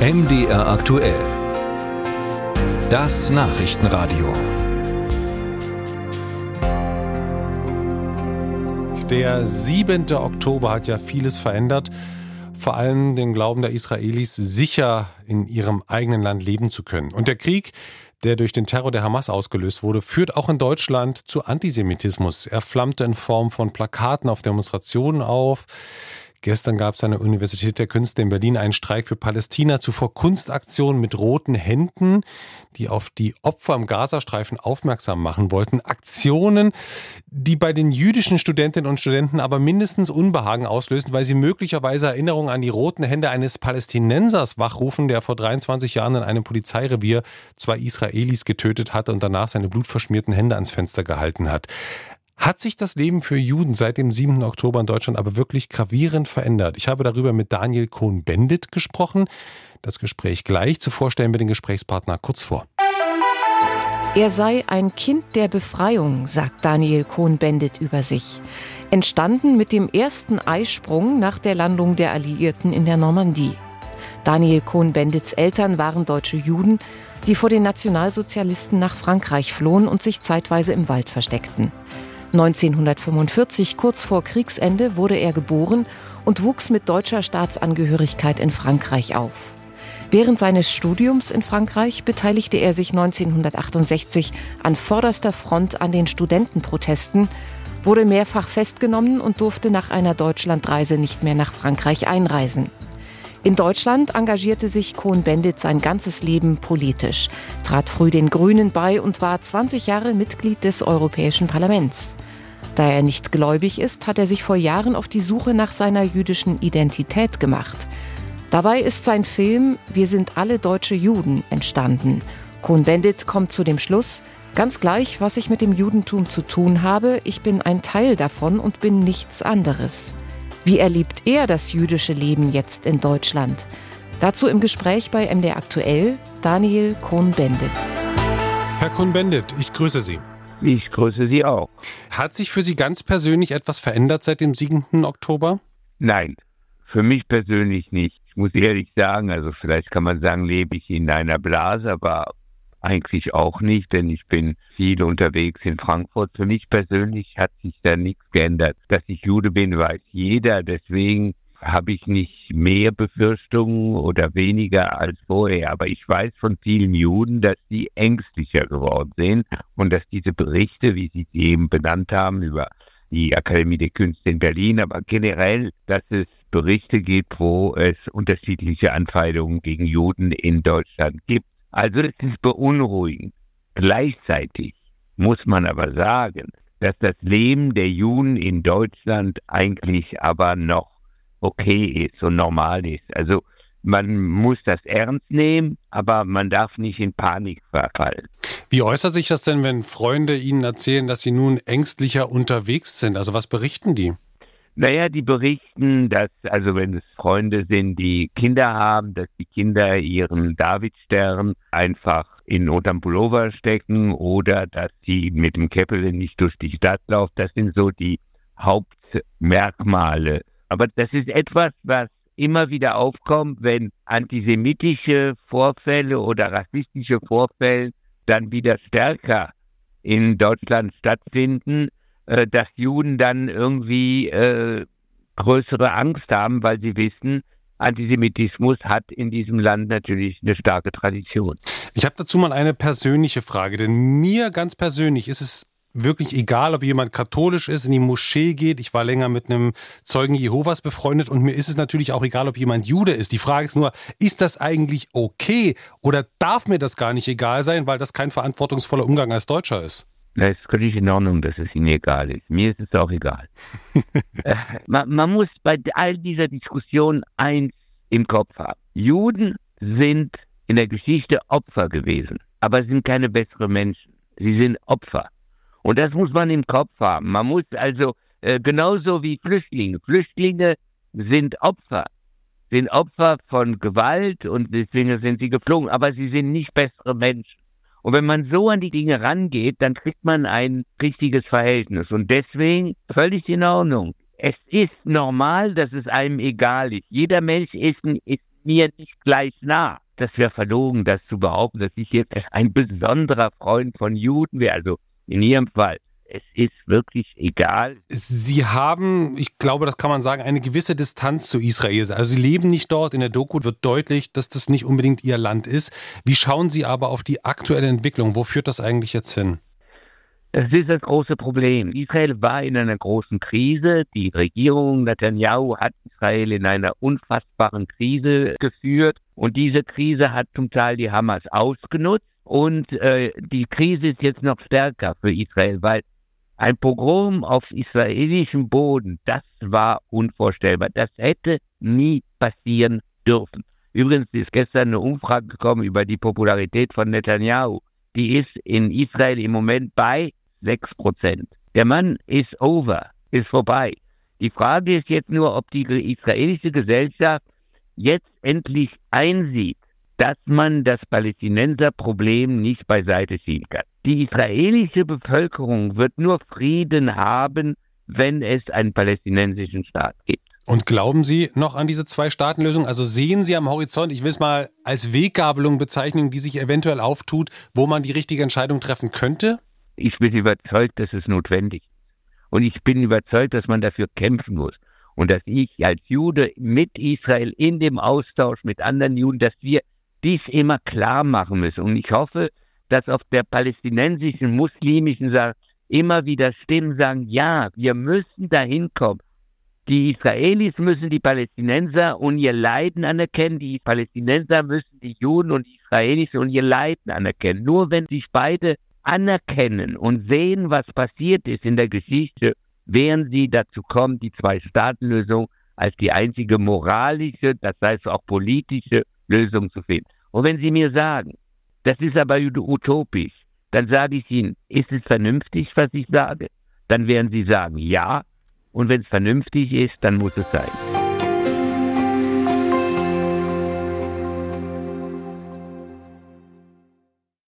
MDR aktuell. Das Nachrichtenradio. Der 7. Oktober hat ja vieles verändert, vor allem den Glauben der Israelis, sicher in ihrem eigenen Land leben zu können. Und der Krieg, der durch den Terror der Hamas ausgelöst wurde, führt auch in Deutschland zu Antisemitismus. Er flammte in Form von Plakaten auf Demonstrationen auf. Gestern gab es an der Universität der Künste in Berlin einen Streik für Palästina, zuvor Kunstaktionen mit roten Händen, die auf die Opfer im Gazastreifen aufmerksam machen wollten. Aktionen, die bei den jüdischen Studentinnen und Studenten aber mindestens Unbehagen auslösen, weil sie möglicherweise Erinnerungen an die roten Hände eines Palästinensers wachrufen, der vor 23 Jahren in einem Polizeirevier zwei Israelis getötet hatte und danach seine blutverschmierten Hände ans Fenster gehalten hat. Hat sich das Leben für Juden seit dem 7. Oktober in Deutschland aber wirklich gravierend verändert? Ich habe darüber mit Daniel Kohn-Bendit gesprochen. Das Gespräch gleich. Zuvor stellen wir den Gesprächspartner kurz vor. Er sei ein Kind der Befreiung, sagt Daniel Kohn-Bendit über sich. Entstanden mit dem ersten Eisprung nach der Landung der Alliierten in der Normandie. Daniel Kohn-Bendits Eltern waren deutsche Juden, die vor den Nationalsozialisten nach Frankreich flohen und sich zeitweise im Wald versteckten. 1945, kurz vor Kriegsende, wurde er geboren und wuchs mit deutscher Staatsangehörigkeit in Frankreich auf. Während seines Studiums in Frankreich beteiligte er sich 1968 an vorderster Front an den Studentenprotesten, wurde mehrfach festgenommen und durfte nach einer Deutschlandreise nicht mehr nach Frankreich einreisen. In Deutschland engagierte sich Cohn-Bendit sein ganzes Leben politisch, trat früh den Grünen bei und war 20 Jahre Mitglied des Europäischen Parlaments. Da er nicht gläubig ist, hat er sich vor Jahren auf die Suche nach seiner jüdischen Identität gemacht. Dabei ist sein Film Wir sind alle deutsche Juden entstanden. Cohn-Bendit kommt zu dem Schluss, ganz gleich, was ich mit dem Judentum zu tun habe, ich bin ein Teil davon und bin nichts anderes. Wie erlebt er das jüdische Leben jetzt in Deutschland? Dazu im Gespräch bei MDR Aktuell Daniel Kohn-Bendit. Herr Kohn-Bendit, ich grüße Sie. Ich grüße Sie auch. Hat sich für Sie ganz persönlich etwas verändert seit dem 7. Oktober? Nein, für mich persönlich nicht. Ich muss ehrlich sagen, also vielleicht kann man sagen, lebe ich in einer Blase, aber eigentlich auch nicht, denn ich bin viel unterwegs in Frankfurt. Für mich persönlich hat sich da nichts geändert. Dass ich Jude bin, weiß jeder. Deswegen habe ich nicht mehr Befürchtungen oder weniger als vorher. Aber ich weiß von vielen Juden, dass sie ängstlicher geworden sind und dass diese Berichte, wie Sie sie eben benannt haben, über die Akademie der Künste in Berlin, aber generell, dass es Berichte gibt, wo es unterschiedliche Anfeindungen gegen Juden in Deutschland gibt. Also es ist beunruhigend. Gleichzeitig muss man aber sagen, dass das Leben der Juden in Deutschland eigentlich aber noch okay ist und normal ist. Also man muss das ernst nehmen, aber man darf nicht in Panik verfallen. Wie äußert sich das denn, wenn Freunde Ihnen erzählen, dass Sie nun ängstlicher unterwegs sind? Also was berichten die? Naja, die berichten, dass, also wenn es Freunde sind, die Kinder haben, dass die Kinder ihren Davidstern einfach in unterm Pullover stecken oder dass sie mit dem Käppel nicht durch die Stadt laufen. Das sind so die Hauptmerkmale. Aber das ist etwas, was immer wieder aufkommt, wenn antisemitische Vorfälle oder rassistische Vorfälle dann wieder stärker in Deutschland stattfinden äh, dass Juden dann irgendwie äh, größere Angst haben, weil sie wissen, Antisemitismus hat in diesem Land natürlich eine starke Tradition. Ich habe dazu mal eine persönliche Frage, denn mir ganz persönlich ist es wirklich egal, ob jemand katholisch ist, in die Moschee geht. Ich war länger mit einem Zeugen Jehovas befreundet und mir ist es natürlich auch egal, ob jemand Jude ist. Die Frage ist nur, ist das eigentlich okay oder darf mir das gar nicht egal sein, weil das kein verantwortungsvoller Umgang als Deutscher ist? Das ist völlig in Ordnung, dass es Ihnen egal ist. Mir ist es auch egal. äh, man, man muss bei all dieser Diskussion eins im Kopf haben. Juden sind in der Geschichte Opfer gewesen, aber sind keine besseren Menschen. Sie sind Opfer. Und das muss man im Kopf haben. Man muss also äh, genauso wie Flüchtlinge. Flüchtlinge sind Opfer, sind Opfer von Gewalt und deswegen sind sie geflogen, aber sie sind nicht bessere Menschen. Und wenn man so an die Dinge rangeht, dann kriegt man ein richtiges Verhältnis. Und deswegen völlig in Ordnung. Es ist normal, dass es einem egal ist. Jeder Mensch ist, ist mir nicht gleich nah. Das wäre verlogen, das zu behaupten, dass ich jetzt ein besonderer Freund von Juden wäre. Also in Ihrem Fall es ist wirklich egal. Sie haben, ich glaube, das kann man sagen, eine gewisse Distanz zu Israel. Also Sie leben nicht dort. In der Doku wird deutlich, dass das nicht unbedingt Ihr Land ist. Wie schauen Sie aber auf die aktuelle Entwicklung? Wo führt das eigentlich jetzt hin? Das ist das große Problem. Israel war in einer großen Krise. Die Regierung Netanyahu hat Israel in einer unfassbaren Krise geführt. Und diese Krise hat zum Teil die Hamas ausgenutzt. Und äh, die Krise ist jetzt noch stärker für Israel, weil ein Pogrom auf israelischem Boden, das war unvorstellbar. Das hätte nie passieren dürfen. Übrigens ist gestern eine Umfrage gekommen über die Popularität von Netanyahu. Die ist in Israel im Moment bei 6 Prozent. Der Mann ist over, ist vorbei. Die Frage ist jetzt nur, ob die israelische Gesellschaft jetzt endlich einsieht, dass man das Palästinenserproblem nicht beiseite schieben kann. Die israelische Bevölkerung wird nur Frieden haben, wenn es einen palästinensischen Staat gibt. Und glauben Sie noch an diese Zwei-Staaten-Lösung? Also sehen Sie am Horizont, ich will es mal als Weggabelung bezeichnen, die sich eventuell auftut, wo man die richtige Entscheidung treffen könnte? Ich bin überzeugt, dass es notwendig ist. Und ich bin überzeugt, dass man dafür kämpfen muss. Und dass ich als Jude mit Israel in dem Austausch mit anderen Juden, dass wir dies immer klar machen müssen. Und ich hoffe, dass auf der palästinensischen, muslimischen Seite immer wieder Stimmen sagen, ja, wir müssen dahin kommen. Die Israelis müssen die Palästinenser und ihr Leiden anerkennen, die Palästinenser müssen die Juden und die Israelis und ihr Leiden anerkennen. Nur wenn sich beide anerkennen und sehen, was passiert ist in der Geschichte, werden sie dazu kommen, die Zwei-Staaten-Lösung als die einzige moralische, das heißt auch politische Lösung zu finden. Und wenn Sie mir sagen, das ist aber utopisch, dann sage ich Ihnen, ist es vernünftig, was ich sage? Dann werden Sie sagen, ja. Und wenn es vernünftig ist, dann muss es sein.